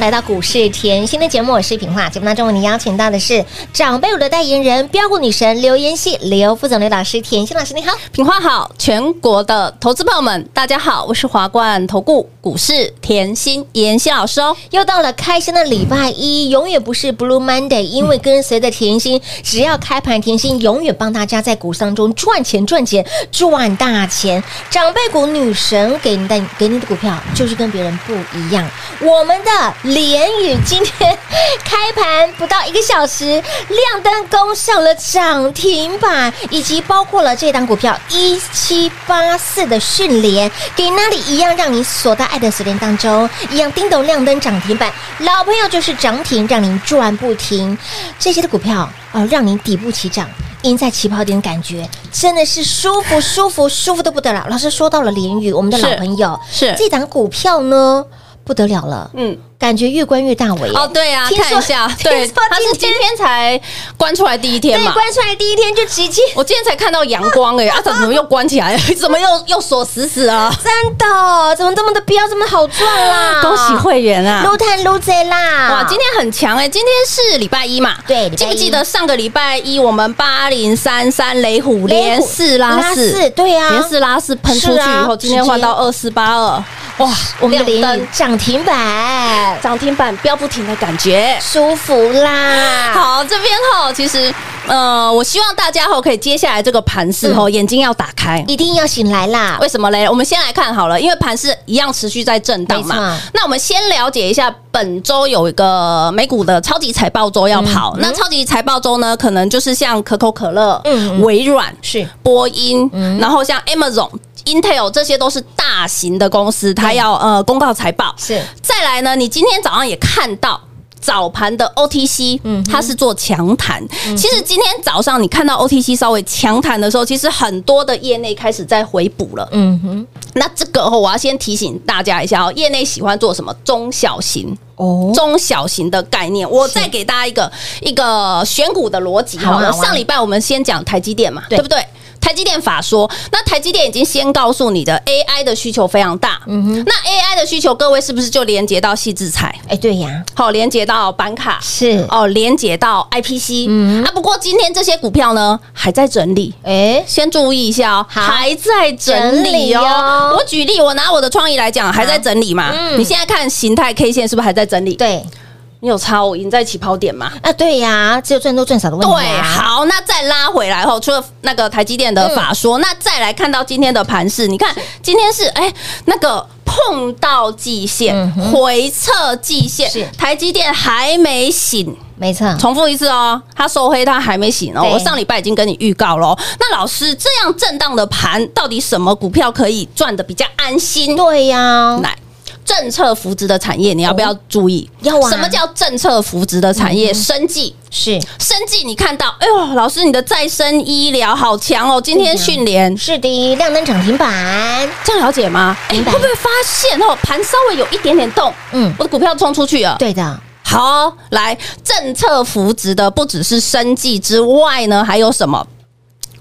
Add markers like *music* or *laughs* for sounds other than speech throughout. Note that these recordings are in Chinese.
来到股市甜心的节目，我是品化。节目当中为您邀请到的是长辈股的代言人标股女神刘妍希、刘副总、刘老师。甜心老师你好，品化好，全国的投资朋友们大家好，我是华冠投顾股市甜心妍希老师哦。又到了开心的礼拜一，永远不是 Blue Monday，因为跟随着甜心，只要开盘，甜心永远帮大家在股市当中赚钱、赚钱、赚大钱。长辈股女神给你的给你的股票就是跟别人不一样，我们的。联宇今天开盘不到一个小时，亮灯攻上了涨停板，以及包括了这档股票一七八四的迅联，给那里一样让你锁在爱的锁链当中，一样叮咚亮灯涨停板，老朋友就是涨停，让您赚不停。这些的股票哦，让您底部起涨，赢在起跑点的感觉，真的是舒服舒服舒服的不得了。老师说到了联宇，我们的老朋友是，是这档股票呢，不得了了，嗯。感觉越关越大尾哦，对啊，看一下，*laughs* 对，他是今天才关出来第一天嘛，关出来第一天就直接，我今天才看到阳光哎，*laughs* 啊，怎么又关起来？*laughs* 怎么又又锁死死啊？真的，怎么这么的标这么好赚啦？恭喜会员啊，撸碳撸贼啦！哇，今天很强哎，今天是礼拜一嘛，对，记不记得上个礼拜一我们八零三三雷虎连四拉四，对啊，连四拉四喷出去以后，今天换到二四八二。哇，我们的涨停板，涨停板飙不停的感觉，舒服啦。好，这边哈，其实呃，我希望大家哈可以接下来这个盘势吼，眼睛要打开，一定要醒来啦。为什么嘞？我们先来看好了，因为盘势一样持续在震荡嘛。那我们先了解一下，本周有一个美股的超级财报周要跑。那超级财报周呢，可能就是像可口可乐、微软、是波音，然后像 Amazon。Intel 这些都是大型的公司，它要呃公告财报。是，再来呢，你今天早上也看到早盘的 OTC，嗯，它是做强弹。其实今天早上你看到 OTC 稍微强弹的时候，其实很多的业内开始在回补了。嗯哼，那这个我要先提醒大家一下哦，业内喜欢做什么中小型哦，中小型的概念。我再给大家一个一个选股的逻辑好了。上礼拜我们先讲台积电嘛，对不对？台积电法说，那台积电已经先告诉你的 AI 的需求非常大，嗯哼，那 AI 的需求，各位是不是就连接到矽智财？哎，对呀，好，连接到板卡。是。哦，连接到 IPC，嗯啊，不过今天这些股票呢还在整理，哎，先注意一下哦，还在整理哦。我举例，我拿我的创意来讲，还在整理嘛？嗯，你现在看形态 K 线是不是还在整理？对。你有差我赢在起跑点吗？啊，对呀、啊，只有赚多赚少的问题、啊。对，好，那再拉回来后，除了那个台积电的法说，嗯、那再来看到今天的盘势，你看今天是哎、欸、那个碰到季线，嗯、哼回撤季线，是台积电还没醒，没错错，重复一次哦，它收黑，它还没醒哦。对我上礼拜已经跟你预告了，那老师这样震荡的盘，到底什么股票可以赚的比较安心？对呀、啊，来。政策扶植的产业，你要不要注意？要啊！什么叫政策扶植的产业？生技是生技，你看到？哎呦，老师，你的再生医疗好强哦！今天讯连是的，亮灯涨停板，这样了解吗？哎，会不会发现哦？盘稍微有一点点动，嗯，我的股票冲出去了。对的。好，来政策扶植的不只是生技之外呢，还有什么？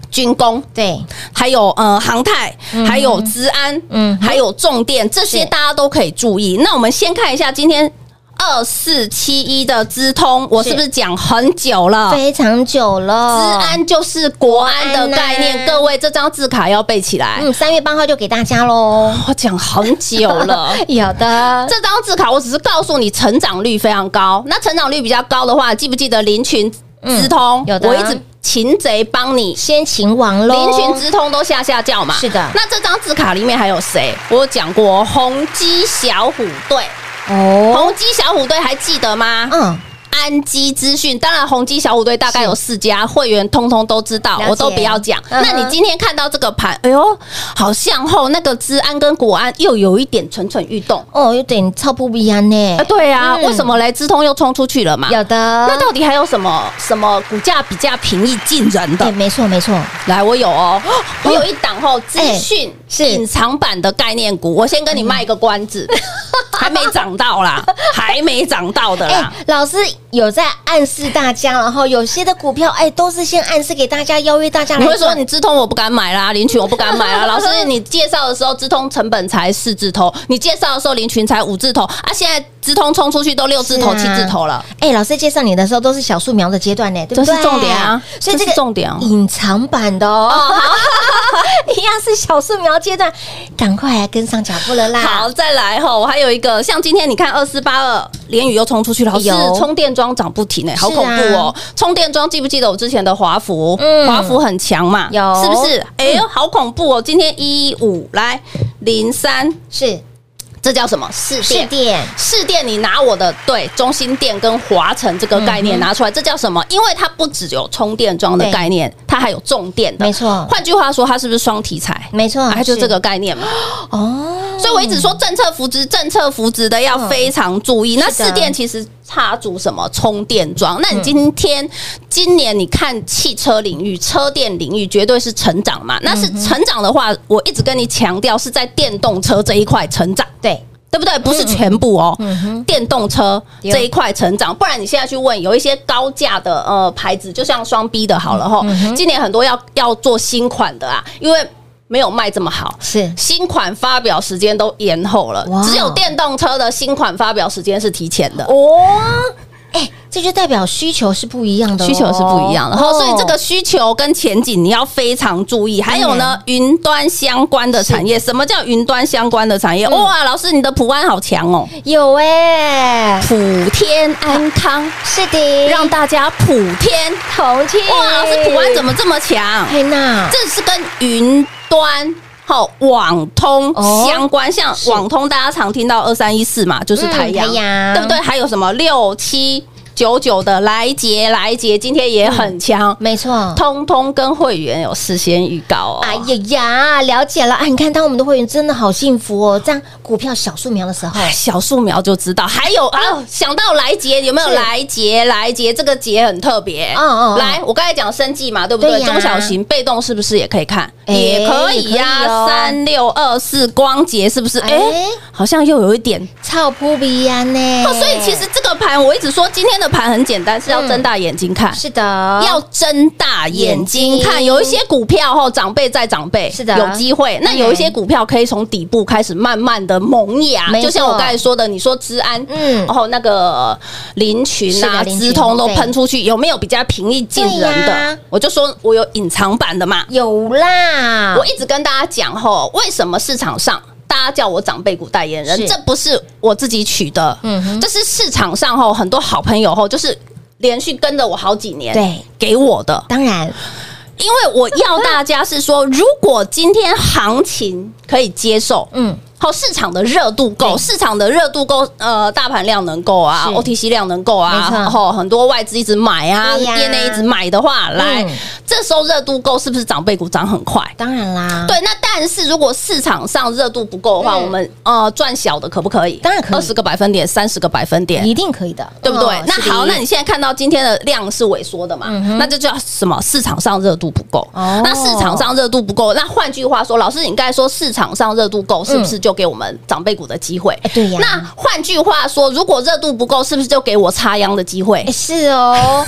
军工对，还有呃航太，还有资安，嗯，还有重电，这些大家都可以注意。那我们先看一下今天二四七一的资通，我是不是讲很久了？非常久了。资安就是国安的概念，各位这张字卡要背起来。嗯，三月八号就给大家喽。我讲很久了，*laughs* 有的。这张字卡我只是告诉你成长率非常高。那成长率比较高的话，记不记得林群资通？有的，我一直。擒贼帮你先擒王喽，连群直通都下下叫嘛。是的，那这张字卡里面还有谁？我有讲过红鸡小虎队哦，红鸡小虎队还记得吗？嗯。安基资讯，当然宏基小虎队大概有四家会员，通通都知道，我都不要讲。那你今天看到这个盘，哎呦，好像后那个资安跟国安又有一点蠢蠢欲动哦，有点超不一样呢。对啊，为什么来资通又冲出去了嘛？有的。那到底还有什么什么股价比较平易近人的？没错没错。来，我有哦，我有一档后资讯是隐藏版的概念股，我先跟你卖一个关子，*laughs* 还没涨到啦，还没涨到的啦，老师。有在暗示大家，然后有些的股票，哎，都是先暗示给大家，邀约大家来。你会说你直通我不敢买啦，林群我不敢买啦。*laughs* 老师，你介绍的时候直通成本才四字头，你介绍的时候林群才五字头啊，现在直通冲出去都六字头、七字头了。哎，老师介绍你的时候都是小树苗的阶段呢，对不对？这是重点啊，所以这个重点隐藏版的哦，*laughs* *laughs* 一样是小树苗阶段，赶快来跟上脚步了啦。好，再来哈，我还有一个，像今天你看二四八二连雨又冲出去了，是充电桩涨不停哎，好恐怖哦！充电桩记不记得我之前的华孚？华孚很强嘛，有是不是？哎呦，好恐怖哦！今天一五来零三是。这叫什么？市电，电，士电，你拿我的对中心电跟华晨这个概念拿出来，这叫什么？因为它不只有充电桩的概念，它还有重电的，没错。换句话说，它是不是双题材？没错，它就这个概念嘛。哦，所以我一直说政策扶植，政策扶植的要非常注意。那市电其实插足什么充电桩？那你今天今年你看汽车领域、车电领域绝对是成长嘛？那是成长的话，我一直跟你强调是在电动车这一块成长。对。对不对？不是全部哦，电动车这一块成长，不然你现在去问，有一些高价的呃牌子，就像双 B 的好了哈，今年很多要要做新款的啊，因为没有卖这么好，是。新款发表时间都延后了，只有电动车的新款发表时间是提前的。哦。哎，这就代表需求是不一样的，需求是不一样的，然后所以这个需求跟前景你要非常注意。还有呢，云端相关的产业，什么叫云端相关的产业？哇，老师你的普安好强哦，有哎，普天安康。是的，让大家普天。同庆。哇，老师普安怎么这么强？天哪，这是跟云端好网通相关，像网通大家常听到二三一四嘛，就是台阳，对不对？还有什么六七？九九的来杰来杰今天也很强，没错，通通跟会员有事先预告哦。哎呀呀，了解了啊！你看，当我们的会员真的好幸福哦。这样股票小树苗的时候，小树苗就知道。还有啊，想到来杰有没有来杰来杰？这个杰很特别。嗯嗯，来，我刚才讲生计嘛，对不对？中小型被动是不是也可以看？也可以呀。三六二四光洁是不是？哎，好像又有一点超扑鼻呀呢。所以其实这个盘我一直说今天的。盘很简单，是要睁大眼睛看。是的，要睁大眼睛看。有一些股票后长辈在长辈，是的，有机会。那有一些股票可以从底部开始慢慢的萌芽，就像我刚才说的，你说资安，嗯，然后那个林群啊、资通都喷出去，有没有比较平易近人的？我就说我有隐藏版的嘛，有啦。我一直跟大家讲吼，为什么市场上？大家叫我长辈股代言人，这不是我自己取的，嗯哼，这是市场上吼很多好朋友吼，就是连续跟着我好几年，对，给我的。当然，因为我要大家是说，如果今天行情可以接受，嗯。好，市场的热度够，市场的热度够，呃，大盘量能够啊，OTC 量能够啊，然后很多外资一直买啊，业内一直买的话，来，这时候热度够，是不是长辈股涨很快？当然啦，对。那但是如果市场上热度不够的话，我们呃赚小的可不可以？当然可以，二十个百分点，三十个百分点，一定可以的，对不对？那好，那你现在看到今天的量是萎缩的嘛？那这叫什么？市场上热度不够。那市场上热度不够，那换句话说，老师，你刚才说市场上热度够，是不是就？就给我们长辈股的机会？对呀。那换句话说，如果热度不够，是不是就给我插秧的机会？是哦。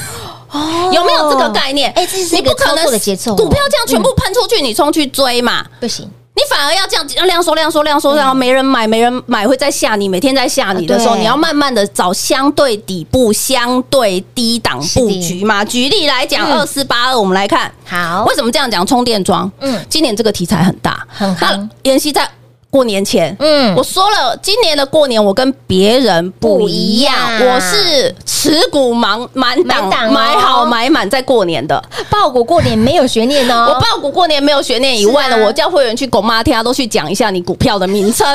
哦，*laughs* 有没有这个概念？哎，这是一个操作的节奏。股票这样全部喷出去，你冲去追嘛？不行。你反而要这样量缩量缩量缩，然后没人买，没人买会再吓你，每天在吓你的时候，你要慢慢的找相对底部、相对低档布局嘛。举例来讲，二四八二，我们来看，好，为什么这样讲？充电桩，嗯，今年这个题材很大，很好。妍希在。过年前，嗯，我说了，今年的过年我跟别人不一样，我是持股满满档买好买满在过年的，抱股过年没有悬念哦，我抱股过年没有悬念以外呢，我叫会员去狗妈天都去讲一下你股票的名称，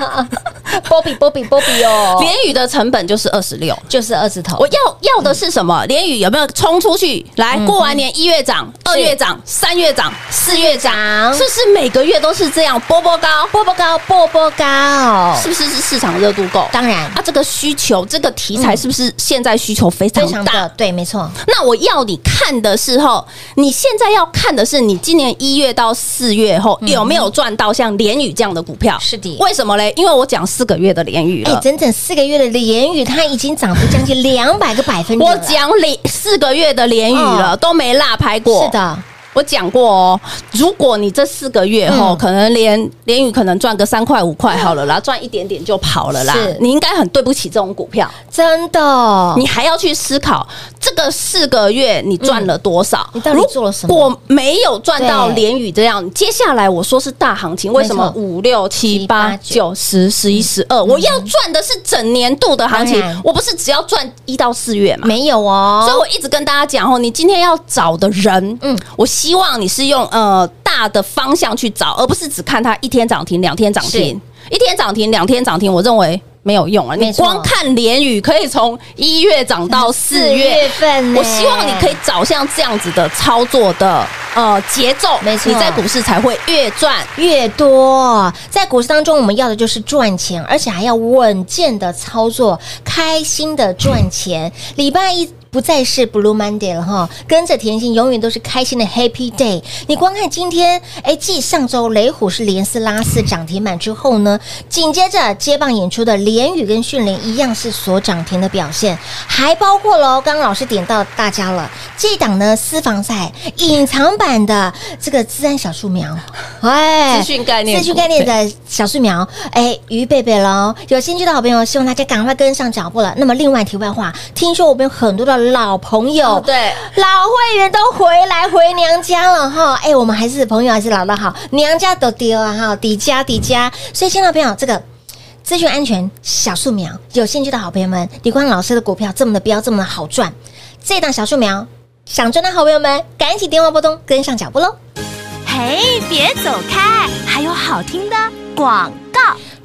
*laughs* 波比波比波比哦，连宇的成本就是二十六，就是二字头，我要要的是什么？连宇有没有冲出去？来，过完年一月涨，二月涨，三月涨，四月涨，是不是每个月都是这样波波？高波波高波波高，是不是是市场热度够？当然啊，这个需求这个题材是不是现在需求非常大？嗯、对，没错。那我要你看的时候，你现在要看的是你今年一月到四月后有没有赚到像联宇这样的股票？是的。为什么嘞？因为我讲四个月的联宇了，哎，整整四个月的联宇，它已经涨幅将近两百个百分点。我讲连四个月的联宇了，哦、都没落拍过。是的。我讲过哦，如果你这四个月后可能连连宇可能赚个三块五块好了啦，赚一点点就跑了啦，你应该很对不起这种股票，真的。你还要去思考这个四个月你赚了多少？你到底做了什么？我没有赚到连宇这样，接下来我说是大行情，为什么五六七八九十十一十二？我要赚的是整年度的行情，我不是只要赚一到四月嘛？没有哦，所以我一直跟大家讲哦，你今天要找的人，嗯，我希。希望你是用呃大的方向去找，而不是只看它一天涨停、两天涨停、一天涨停、两天涨停。我认为没有用啊！你光看联宇可以从一月涨到四月份，我希望你可以找像这样子的操作的呃节奏，没错，你在股市才会越赚越多。在股市当中，我们要的就是赚钱，而且还要稳健的操作，开心的赚钱。礼拜一。不再是 Blue Monday 了哈，跟着甜心永远都是开心的 Happy Day。你光看今天，哎，继上周雷虎是连四拉四涨停板之后呢，紧接着接棒演出的联宇跟讯连一样是所涨停的表现，还包括喽，刚刚老师点到大家了，这档呢私房菜隐藏版的这个自然小树苗，哎，资讯概念，资讯概念的小树苗，哎，于贝贝喽，有兴趣的好朋友，希望大家赶快跟上脚步了。那么另外题外话，听说我们有很多的。老朋友，哦、对，老会员都回来回娘家了哈，哎，我们还是朋友，还是老的好，娘家都丢了哈，底家底家，所以，亲爱的朋友，这个资讯安全小树苗，有兴趣的好朋友们，李光老师的股票这么的飙，这么的好赚，这档小树苗想赚的好朋友们，赶紧电话拨通，跟上脚步喽！嘿，别走开，还有好听的广告。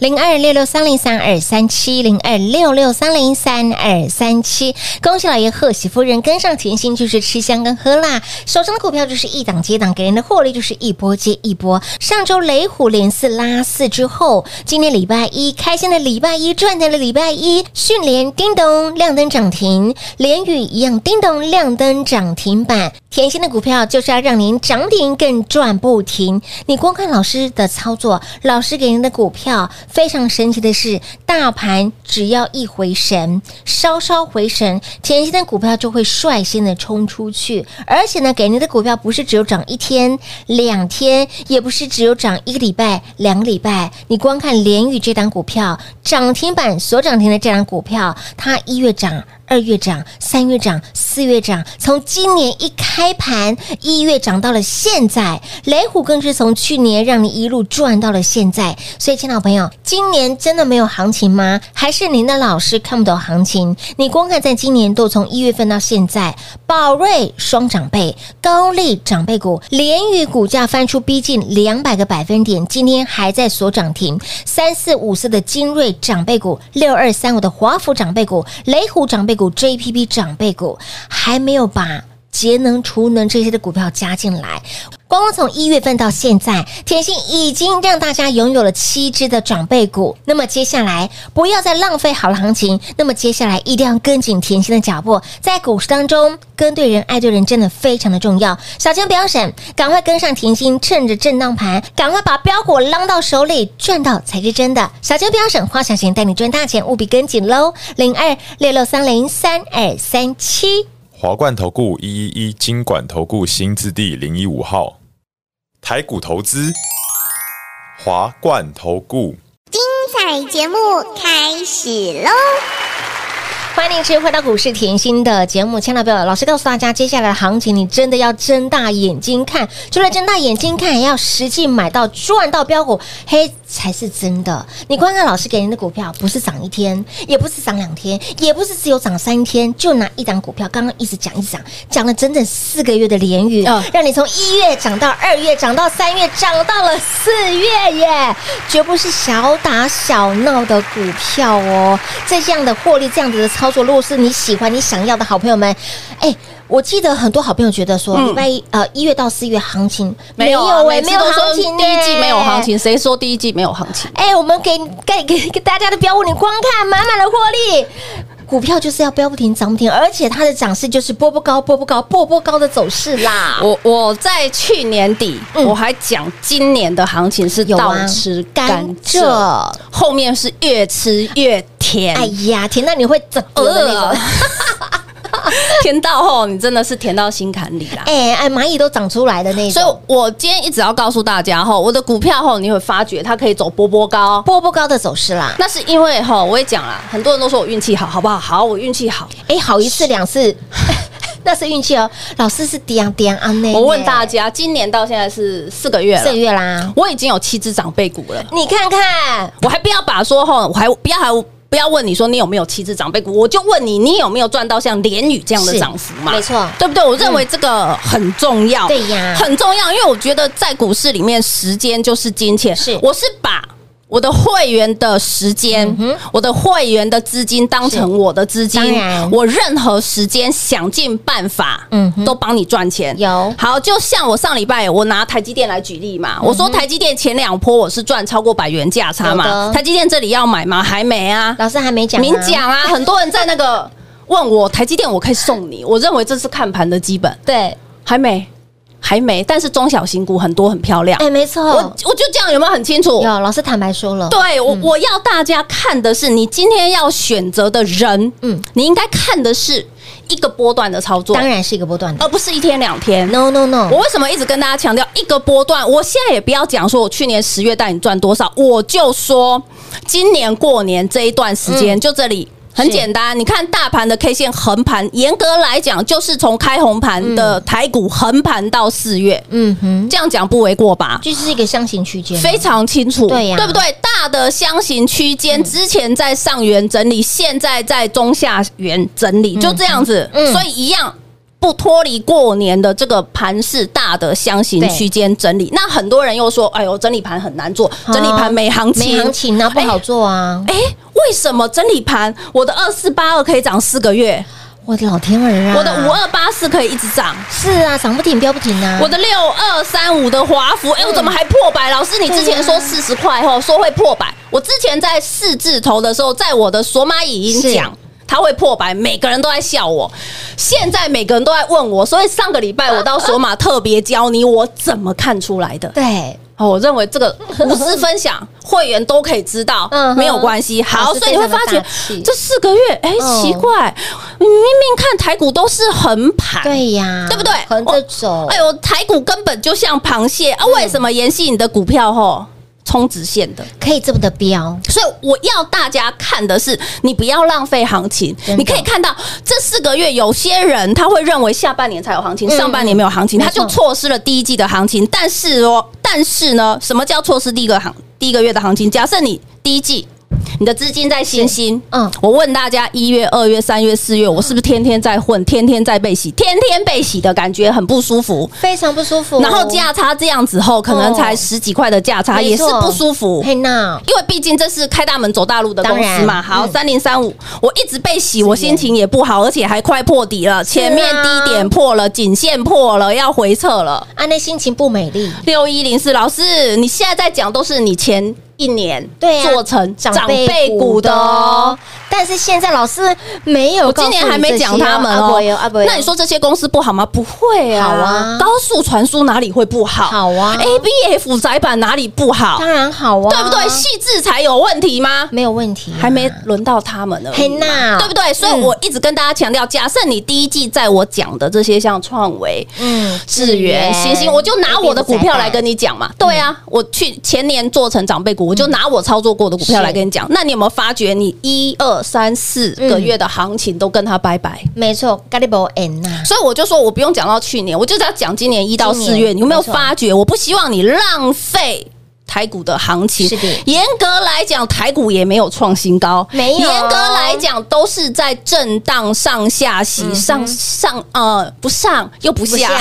零二六六三零三二三七零二六六三零三二三七，恭喜老爷贺喜夫人跟上甜心，就是吃香跟喝辣，手上的股票就是一档接档，给人的获利就是一波接一波。上周雷虎连四拉四之后，今天礼拜一开心的礼拜一，赚钱的礼拜一，讯连叮咚亮灯涨停，联宇一样叮咚亮灯涨停板。甜心的股票就是要让您涨停更赚不停。你光看老师的操作，老师给您的股票。非常神奇的是，大盘只要一回神，稍稍回神，前期的股票就会率先的冲出去。而且呢，给您的股票不是只有涨一天、两天，也不是只有涨一个礼拜、两个礼拜。你光看联宇这档股票，涨停板所涨停的这档股票，它一月涨。二月涨，三月涨，四月涨，从今年一开盘，一月涨到了现在，雷虎更是从去年让你一路赚到了现在。所以，亲爱的朋友，今年真的没有行情吗？还是您的老师看不懂行情？你光看在今年度从一月份到现在，宝瑞双涨倍，高利涨倍股，联宇股价翻出逼近两百个百分点，今天还在锁涨停。三四五四的精锐涨倍股，六二三五的华府涨倍股，雷虎涨倍股。股 JPP 长辈股还没有把。节能、储能这些的股票加进来。光光从一月份到现在，甜心已经让大家拥有了七只的长辈股。那么接下来不要再浪费好了行情，那么接下来一定要跟紧甜心的脚步，在股市当中跟对人、爱对人，真的非常的重要。小钱不要省，赶快跟上甜心，趁着震荡盘，赶快把标股捞到手里，赚到才是真的。小钱不要省，花小钱带你赚大钱，务必跟紧喽！零二六六三零三二三七，华冠投顾一一一金管投顾新字第零一五号。台股投资，华冠投顾，精彩节目开始喽！欢迎您持续回到股市甜心的节目，亲爱的朋友，老师告诉大家，接下来的行情你真的要睁大眼睛看，除了睁大眼睛看，也要实际买到赚到标股，嘿，才是真的。你观看老师给您的股票，不是涨一天，也不是涨两天，也不是只有涨三天，就拿一档股票，刚刚一直讲一直讲，讲了整整四个月的连雨，哦、让你从一月涨到二月，涨到三月，涨到了四月耶，绝不是小打小闹的股票哦。在这样的获利，这样子的。操作，如果是你喜欢、你想要的好朋友们，哎，我记得很多好朋友觉得说，礼拜一呃一月到四月行情没有哎，没有行情，第一季没有行情，谁说第一季没有行情？哎，我们给给给给大家的标物，你光看满满的获利，股票就是要飙不停涨不停，而且它的涨势就是波波高、波波高、波波高的走势啦。我我在去年底我还讲今年的行情是倒吃甘蔗，后面是越吃越。甜，哎呀，甜到你会怎么的那种？*laughs* *laughs* 甜到吼，你真的是甜到心坎里啦！哎哎，蚂蚁都长出来的那种。所以我今天一直要告诉大家吼，我的股票吼你会发觉它可以走波波高、波波高的走势啦。那是因为吼，我也讲了，很多人都说我运气好，好不好？好，我运气好。哎，好一次两次，*laughs* 那是运气哦。老师是点点啊，那我问大家，今年到现在是四个月了，四个月啦，我已经有七只长辈股了。你看看，我还不要把说哈，我还不要还。不要问你说你有没有七只长辈股，我就问你，你有没有赚到像联宇这样的涨幅嘛？没错，对不对？我认为这个很重要，对呀，很重要，因为我觉得在股市里面，时间就是金钱。是，我是把。我的会员的时间，嗯、我的会员的资金当成我的资金，我任何时间想尽办法，嗯，都帮你赚钱。有。好，就像我上礼拜我拿台积电来举例嘛，嗯、我说台积电前两波我是赚超过百元价差嘛，台积电这里要买吗？还没啊，老师还没讲，明讲啊，*laughs* 很多人在那个问我台积电我可以送你，我认为这是看盘的基本，对，还没。还没，但是中小型股很多很漂亮。哎，没错，我我就这样，有没有很清楚？有，老师坦白说了。对，我我要大家看的是，你今天要选择的人，嗯，你应该看的是一个波段的操作，当然是一个波段的，而不是一天两天。No No No，我为什么一直跟大家强调一个波段？我现在也不要讲说我去年十月带你赚多少，我就说今年过年这一段时间，就这里。很简单，你看大盘的 K 线横盘，严格来讲就是从开红盘的台股横盘到四月，嗯哼，这样讲不为过吧？就是一个箱型区间，非常清楚，对呀，对不对？大的箱型区间之前在上缘整理，现在在中下缘整理，就这样子，所以一样。不脱离过年的这个盘势大的箱型区间整理，那很多人又说：“哎呦，整理盘很难做，整理盘没行情，没行情啊，不好做啊。”哎，为什么整理盘我的二四八二可以涨四个月？我的老天儿啊！我的五二八四可以一直涨，是啊，涨不停，飙不停啊！我的六二三五的华孚，哎，我怎么还破百？老师，你之前说四十块后说会破百，我之前在四字头的时候，在我的索马已经讲。它会破百，每个人都在笑我。现在每个人都在问我，所以上个礼拜我到索马特别教你我怎么看出来的。对，我认为这个 *laughs* 无私分享，会员都可以知道，没有关系。好，所以你会发觉这四个月，哎，奇怪，明明看台股都是横盘，对呀，对不对？横着走，哎呦，台股根本就像螃蟹啊！为什么延续你的股票吼？冲直线的可以这么的标，所以我要大家看的是，你不要浪费行情。你可以看到这四个月，有些人他会认为下半年才有行情，上半年没有行情，他就错失了第一季的行情。但是哦，但是呢，什么叫错失第一个行第一个月的行情？假设你第一季你的资金在新兴，嗯，我问大家，一月、二月、三月、四月，我是不是天天在混，天天在被洗，天天被洗的感觉很不舒服，非常不舒服。然后价差这样子后，可能才十几块的价差，也是不舒服。因为毕竟这是开大门走大路的公司嘛。好，三零三五，我一直被洗，我心情也不好，而且还快破底了，前面低点破了，颈线破了，要回撤了，啊，那心情不美丽。六一零四，老师，你现在在讲都是你前一年对做成长辈股的哦。但是现在老师没有，我今年还没讲他们哦。那你说这些公司不好吗？不会啊，好啊。高速传输哪里会不好？好啊。ABF 窄板哪里不好？当然好啊，对不对？细致才有问题吗？没有问题，还没轮到他们呢。嘿娜，对不对？所以我一直跟大家强调，假设你第一季在我讲的这些像创维、嗯、智源、星星，我就拿我的股票来跟你讲嘛。对啊，我去前年做成长辈股，我就拿我操作过的股票来跟你讲。那你有没有发觉，你一二？三四个月的行情都跟他拜拜，没错，咖喱不 end 呐。所以我就说我不用讲到去年，我就只要讲今年一到四月，你有没有发觉？我不希望你浪费。台股的行情，是的，严格来讲，台股也没有创新高，没有。严格来讲，都是在震荡上下洗，上上呃不上又不下，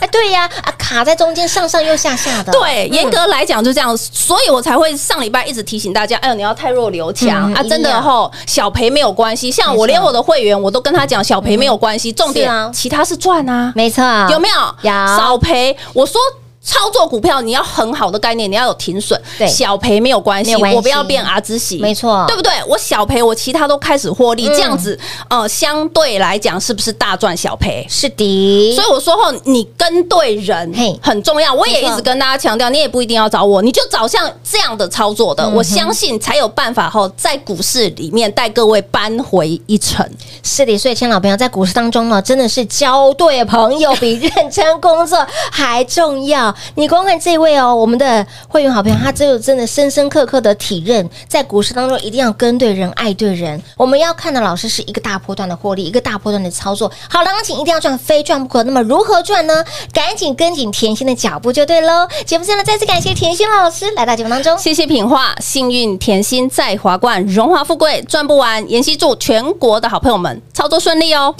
哎，对呀，啊卡在中间，上上又下下的。对，严格来讲就这样，所以我才会上礼拜一直提醒大家，哎呦，你要太弱留强。啊，真的吼，小赔没有关系。像我连我的会员，我都跟他讲，小赔没有关系，重点其他是赚啊，没错，有没有？有。少赔，我说。操作股票你要很好的概念，你要有停损，对，小赔没有关系，我不要变儿子喜，没错，对不对？我小赔，我其他都开始获利，这样子，呃，相对来讲是不是大赚小赔？是的，所以我说后，你跟对人很重要。我也一直跟大家强调，你也不一定要找我，你就找像这样的操作的，我相信才有办法后在股市里面带各位扳回一城。是的，所以，亲老朋友在股市当中呢，真的是交对朋友比认真工作还重要。你光看这位哦，我们的会员好朋友，他只有真的深深刻刻的体认，在股市当中一定要跟对人、爱对人。我们要看的老师是一个大波段的获利，一个大波段的操作。好了，行情一定要赚，非赚不可。那么如何赚呢？赶紧跟紧甜心的脚步就对喽。节目最后呢，再次感谢甜心老师来到节目当中，谢谢品画，幸运甜心在华冠，荣华富贵赚不完。妍希祝全国的好朋友们操作顺利哦。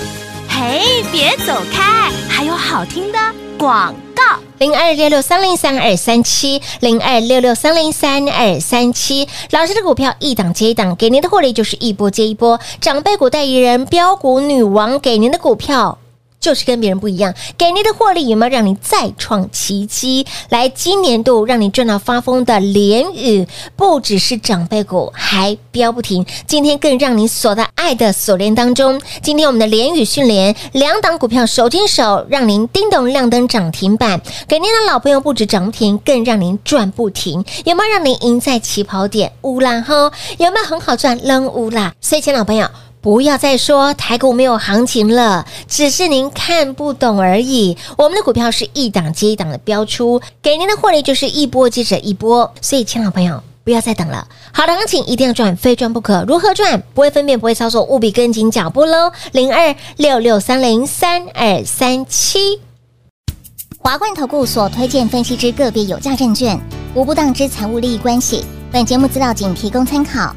嘿，别走开，还有好听的广。零二六六三零三二三七零二六六三零三二三七，老师的股票一档接一档，给您的获利就是一波接一波。长辈股代言人标股女王给您的股票。就是跟别人不一样，给您的获利有没有让你再创奇迹？来，今年度让你赚到发疯的联宇，不只是长辈股，还飙不停。今天更让你锁在爱的锁链当中。今天我们的联宇训练两档股票手牵手，让您叮咚亮灯涨停板。给您的老朋友不止涨停，更让您赚不停。有没有让您赢在起跑点？乌啦哈，有没有很好赚？扔乌啦。所以，亲老朋友。*laughs* 不要再说台股没有行情了，只是您看不懂而已。我们的股票是一档接一档的标出，给您的获利就是一波接着一波。所以，亲老朋友，不要再等了，好的行情一定要赚，非赚不可。如何赚？不会分辨，不会操作，务必跟紧脚步喽。零二六六三零三二三七，华冠投顾所推荐分析之个别有价证券，无不当之财务利益关系。本节目资料仅提供参考。